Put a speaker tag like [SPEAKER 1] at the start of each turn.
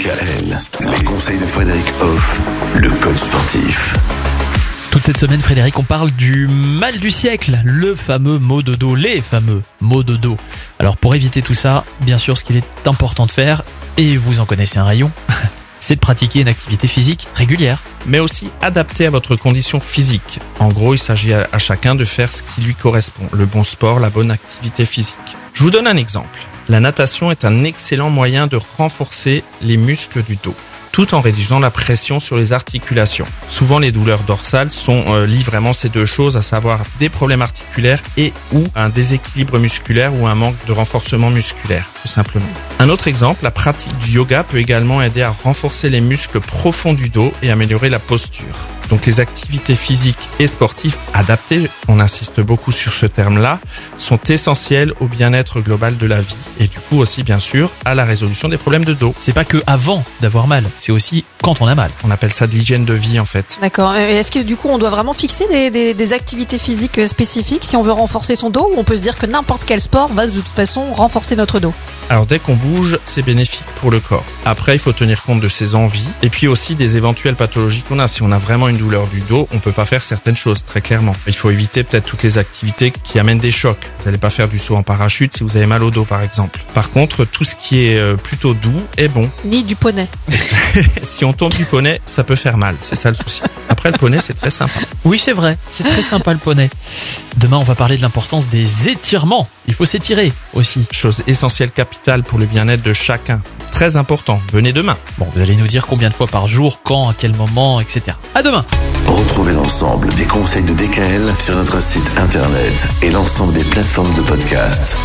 [SPEAKER 1] DKL, les conseils de Frédéric Hoff, le coach sportif.
[SPEAKER 2] Toute cette semaine, Frédéric, on parle du mal du siècle, le fameux mot de dos, les fameux mots de dos. Alors pour éviter tout ça, bien sûr, ce qu'il est important de faire, et vous en connaissez un rayon, c'est de pratiquer une activité physique régulière.
[SPEAKER 3] mais aussi adapté à votre condition physique. En gros, il s'agit à chacun de faire ce qui lui correspond, le bon sport, la bonne activité physique. Je vous donne un exemple. La natation est un excellent moyen de renforcer les muscles du dos tout en réduisant la pression sur les articulations. Souvent, les douleurs dorsales sont euh, liées vraiment ces deux choses, à savoir des problèmes articulaires et ou un déséquilibre musculaire ou un manque de renforcement musculaire, tout simplement. Un autre exemple, la pratique du yoga peut également aider à renforcer les muscles profonds du dos et améliorer la posture. Donc les activités physiques et sportives adaptées, on insiste beaucoup sur ce terme-là, sont essentielles au bien-être global de la vie et du coup aussi bien sûr à la résolution des problèmes de dos.
[SPEAKER 2] C'est pas que avant d'avoir mal, c'est aussi quand on a mal.
[SPEAKER 3] On appelle ça de l'hygiène de vie en fait.
[SPEAKER 4] D'accord. Et Est-ce que du coup on doit vraiment fixer des, des- des activités physiques euh, spécifiques si on veut renforcer son dos ou on peut se dire que n'importe quel sport va de toute façon renforcer notre dos?
[SPEAKER 3] Alors dès qu'on bouge, c'est bénéfique pour le corps. Après, il faut tenir compte de ses envies et puis aussi des éventuelles pathologies qu'on a. Si on a vraiment une douleur du dos, on peut pas faire certaines choses, très clairement. Il faut éviter peut-être toutes les activités qui amènent des chocs. Vous n'allez pas faire du saut en parachute si vous avez mal au dos, par exemple. Par contre, tout ce qui est euh, plutôt doux est bon.
[SPEAKER 4] Ni du poney.
[SPEAKER 3] Si on tombe du poney, ça peut faire mal. C'est ça le souci. Après, le poney, c'est très sympa.
[SPEAKER 2] Oui, c'est vrai, c'est très sympa le poney. Demain, on va parler de l'importance des étirements. Il faut s'étirer aussi.
[SPEAKER 3] Chose essentielle capitale pour le bien-être de chacun. Très important. Venez demain.
[SPEAKER 2] Bon, vous allez nous dire combien de fois par jour, quand, à quel moment, etc. À demain
[SPEAKER 1] Retrouvez l'ensemble des conseils de DKL sur notre site internet et l'ensemble des plateformes de podcast.